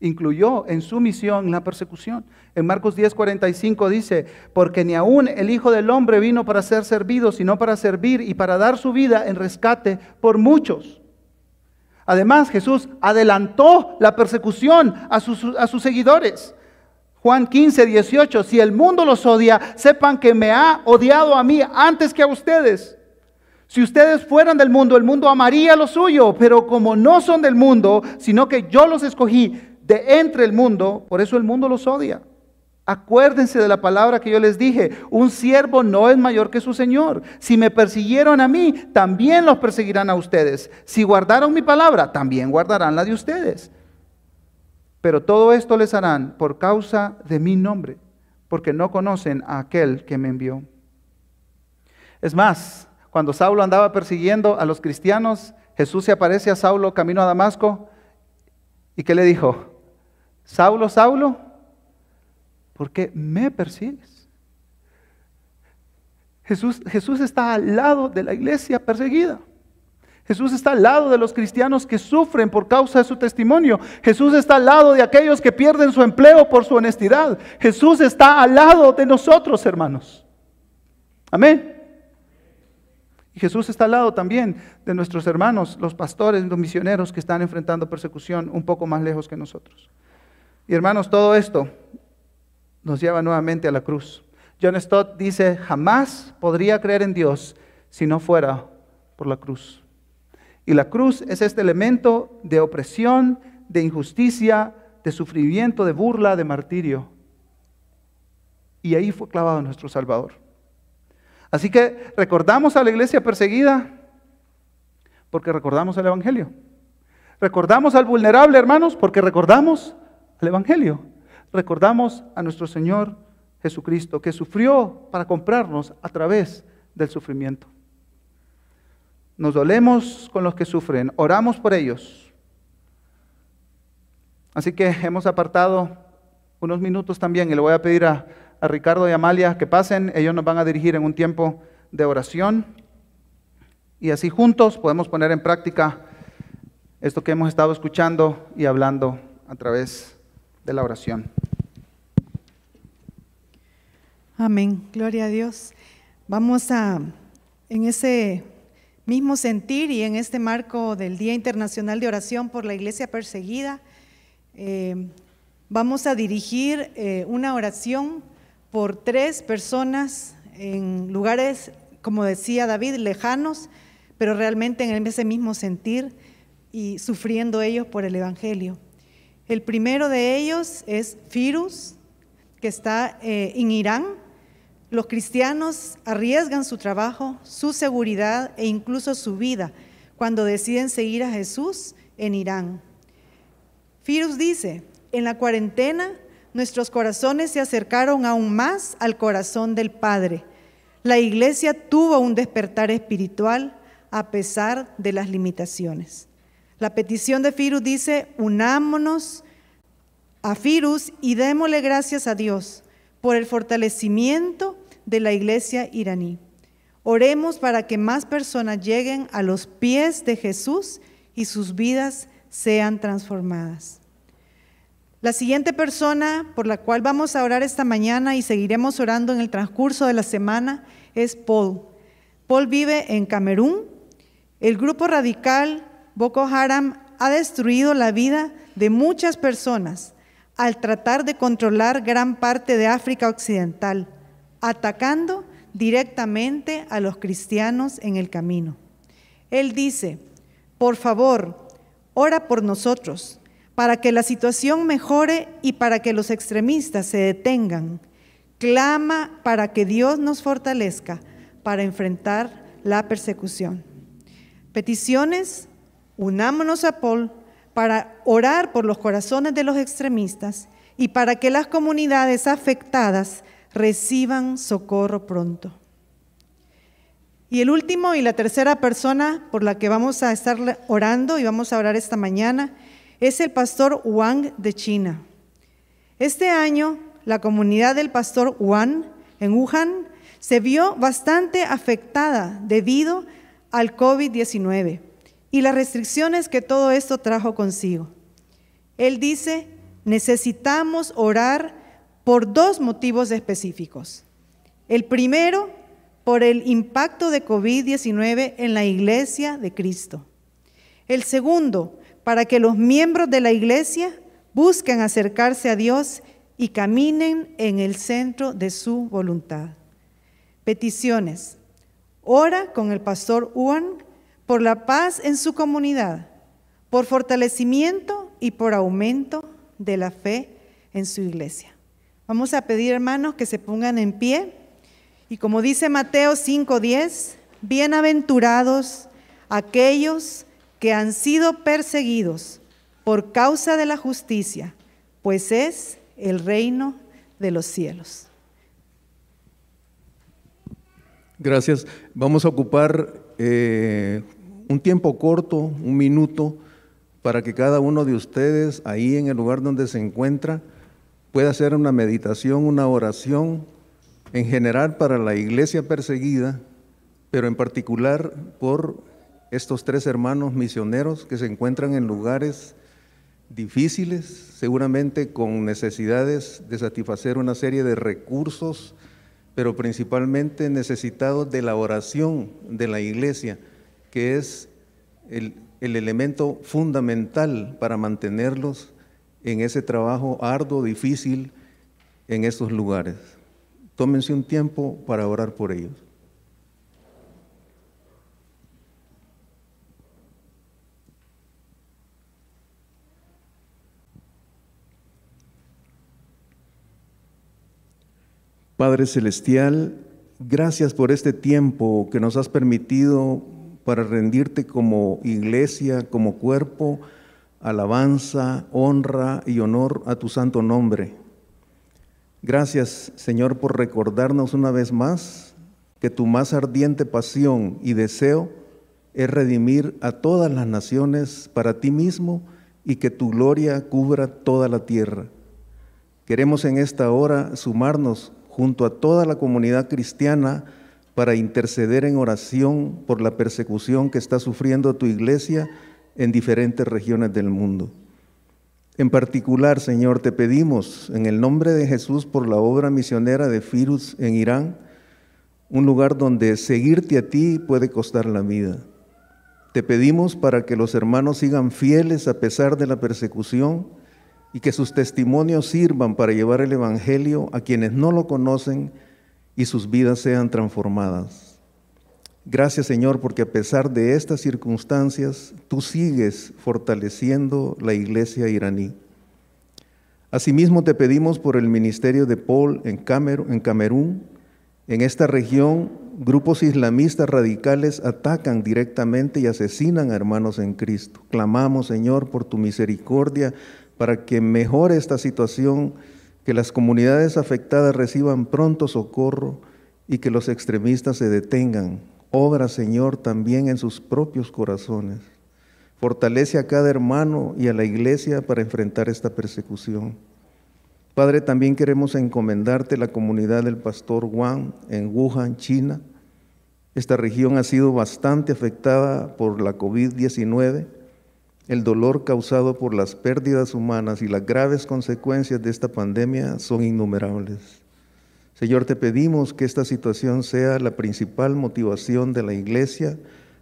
incluyó en su misión la persecución. En Marcos 10:45 dice, porque ni aún el Hijo del Hombre vino para ser servido, sino para servir y para dar su vida en rescate por muchos. Además, Jesús adelantó la persecución a sus, a sus seguidores. Juan 15, 18, si el mundo los odia, sepan que me ha odiado a mí antes que a ustedes. Si ustedes fueran del mundo, el mundo amaría lo suyo, pero como no son del mundo, sino que yo los escogí de entre el mundo, por eso el mundo los odia. Acuérdense de la palabra que yo les dije, un siervo no es mayor que su Señor. Si me persiguieron a mí, también los perseguirán a ustedes. Si guardaron mi palabra, también guardarán la de ustedes. Pero todo esto les harán por causa de mi nombre, porque no conocen a aquel que me envió. Es más, cuando Saulo andaba persiguiendo a los cristianos, Jesús se aparece a Saulo camino a Damasco y ¿qué le dijo? Saulo, Saulo, ¿por qué me persigues? Jesús, Jesús está al lado de la iglesia perseguida. Jesús está al lado de los cristianos que sufren por causa de su testimonio. Jesús está al lado de aquellos que pierden su empleo por su honestidad. Jesús está al lado de nosotros, hermanos. Amén. Y Jesús está al lado también de nuestros hermanos, los pastores, los misioneros que están enfrentando persecución un poco más lejos que nosotros. Y hermanos, todo esto nos lleva nuevamente a la cruz. John Stott dice, jamás podría creer en Dios si no fuera por la cruz. Y la cruz es este elemento de opresión, de injusticia, de sufrimiento, de burla, de martirio. Y ahí fue clavado nuestro Salvador. Así que recordamos a la iglesia perseguida porque recordamos el Evangelio. Recordamos al vulnerable, hermanos, porque recordamos el Evangelio. Recordamos a nuestro Señor Jesucristo, que sufrió para comprarnos a través del sufrimiento. Nos dolemos con los que sufren, oramos por ellos. Así que hemos apartado unos minutos también y le voy a pedir a, Ricardo y Amalia que pasen. Ellos nos van a dirigir en un tiempo de oración. Y así juntos podemos poner en práctica esto que hemos estado escuchando y hablando a través de la oración. Amén, gloria a Dios. Vamos a, en ese mismo sentir y en este marco del Día Internacional de Oración por la Iglesia Perseguida, eh, vamos a dirigir eh, una oración por tres personas en lugares, como decía David, lejanos, pero realmente en ese mismo sentir y sufriendo ellos por el Evangelio. El primero de ellos es Firus, que está eh, en Irán, los cristianos arriesgan su trabajo, su seguridad e incluso su vida cuando deciden seguir a Jesús en Irán. Firus dice, en la cuarentena nuestros corazones se acercaron aún más al corazón del Padre. La iglesia tuvo un despertar espiritual a pesar de las limitaciones. La petición de Firus dice, unámonos a Firus y démosle gracias a Dios por el fortalecimiento de la iglesia iraní. Oremos para que más personas lleguen a los pies de Jesús y sus vidas sean transformadas. La siguiente persona por la cual vamos a orar esta mañana y seguiremos orando en el transcurso de la semana es Paul. Paul vive en Camerún. El grupo radical Boko Haram ha destruido la vida de muchas personas al tratar de controlar gran parte de África Occidental, atacando directamente a los cristianos en el camino. Él dice, por favor, ora por nosotros para que la situación mejore y para que los extremistas se detengan. Clama para que Dios nos fortalezca para enfrentar la persecución. Peticiones, unámonos a Paul para orar por los corazones de los extremistas y para que las comunidades afectadas reciban socorro pronto. Y el último y la tercera persona por la que vamos a estar orando y vamos a orar esta mañana es el pastor Wang de China. Este año, la comunidad del pastor Wang en Wuhan se vio bastante afectada debido al COVID-19 y las restricciones que todo esto trajo consigo. Él dice, necesitamos orar por dos motivos específicos. El primero, por el impacto de COVID-19 en la iglesia de Cristo. El segundo, para que los miembros de la iglesia busquen acercarse a Dios y caminen en el centro de su voluntad. Peticiones. Ora con el pastor Juan por la paz en su comunidad, por fortalecimiento y por aumento de la fe en su iglesia. Vamos a pedir, hermanos, que se pongan en pie. Y como dice Mateo 5:10, bienaventurados aquellos que han sido perseguidos por causa de la justicia, pues es el reino de los cielos. Gracias. Vamos a ocupar eh, un tiempo corto, un minuto, para que cada uno de ustedes, ahí en el lugar donde se encuentra, pueda hacer una meditación, una oración, en general para la iglesia perseguida, pero en particular por estos tres hermanos misioneros que se encuentran en lugares difíciles, seguramente con necesidades de satisfacer una serie de recursos, pero principalmente necesitados de la oración de la iglesia, que es el, elemento fundamental para mantenerlos en ese trabajo arduo, difícil, en estos lugares. Tómense un tiempo para orar por ellos. Padre Celestial, gracias por este tiempo que nos has permitido para rendirte como iglesia, como cuerpo, alabanza, honra y honor a tu santo nombre. Gracias, Señor, por recordarnos una vez más que tu más ardiente pasión y deseo es redimir a todas las naciones para ti mismo y que tu gloria cubra toda la tierra. Queremos en esta hora sumarnos junto a toda la comunidad cristiana para interceder en oración por la persecución que está sufriendo tu iglesia en diferentes regiones del mundo. En particular, Señor, te pedimos en el nombre de Jesús por la obra misionera de Firus en Irán, un lugar donde seguirte a ti puede costar la vida. Te pedimos para que los hermanos sigan fieles a pesar de la persecución y que sus testimonios sirvan para llevar el Evangelio a quienes no lo conocen y sus vidas sean transformadas. Gracias Señor porque a pesar de estas circunstancias, tú sigues fortaleciendo la iglesia iraní. Asimismo te pedimos por el ministerio de Paul en Camerún. En esta región, grupos islamistas radicales atacan directamente y asesinan a hermanos en Cristo. Clamamos, Señor, por tu misericordia para que mejore esta situación que las comunidades afectadas reciban pronto socorro y que los extremistas se detengan. Obra, Señor, también en sus propios corazones. Fortalece a cada hermano y a la iglesia para enfrentar esta persecución. Padre, también queremos encomendarte la comunidad del pastor Juan en Wuhan, China. Esta región ha sido bastante afectada por la COVID-19. El dolor causado por las pérdidas humanas y las graves consecuencias de esta pandemia son innumerables. Señor, te pedimos que esta situación sea la principal motivación de la iglesia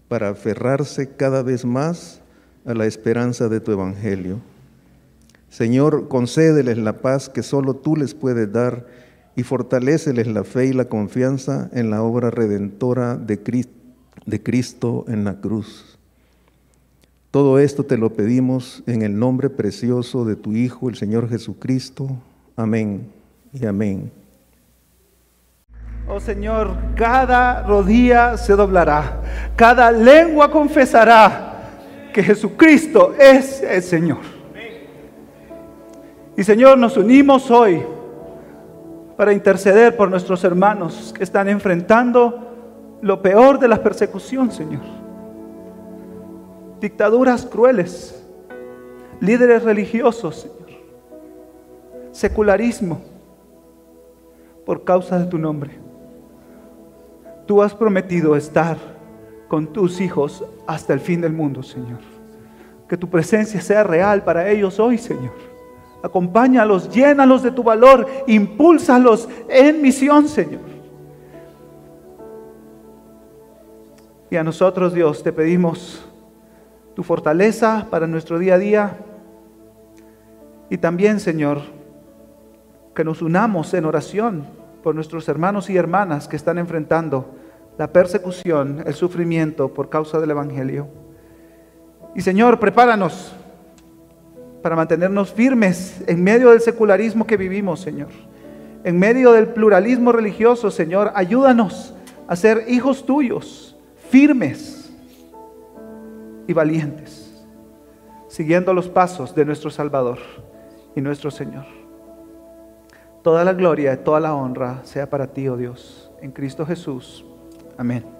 para aferrarse cada vez más a la esperanza de tu evangelio. Señor, concédeles la paz que solo tú les puedes dar y fortaléceles la fe y la confianza en la obra redentora de Cristo, en la cruz. Todo esto te lo pedimos en el nombre precioso de tu Hijo, el Señor Jesucristo. Amén y amén. Oh Señor, cada rodilla se doblará, cada lengua confesará que Jesucristo es el Señor. Y Señor, nos unimos hoy para interceder por nuestros hermanos que están enfrentando lo peor de la persecución, Señor. Dictaduras crueles, líderes religiosos, Señor. Secularismo por causa de tu nombre. Tú has prometido estar con tus hijos hasta el fin del mundo, Señor. Que tu presencia sea real para ellos hoy, Señor. Acompáñalos, llénalos de tu valor, impúlsalos en misión, Señor. Y a nosotros, Dios, te pedimos tu fortaleza para nuestro día a día. Y también, Señor, que nos unamos en oración por nuestros hermanos y hermanas que están enfrentando la persecución, el sufrimiento por causa del Evangelio. Y Señor, prepáranos para mantenernos firmes en medio del secularismo que vivimos, Señor. En medio del pluralismo religioso, Señor, ayúdanos a ser hijos tuyos, firmes y valientes, siguiendo los pasos de nuestro Salvador y nuestro Señor. Toda la gloria y toda la honra sea para ti, oh Dios, en Cristo Jesús. Amén.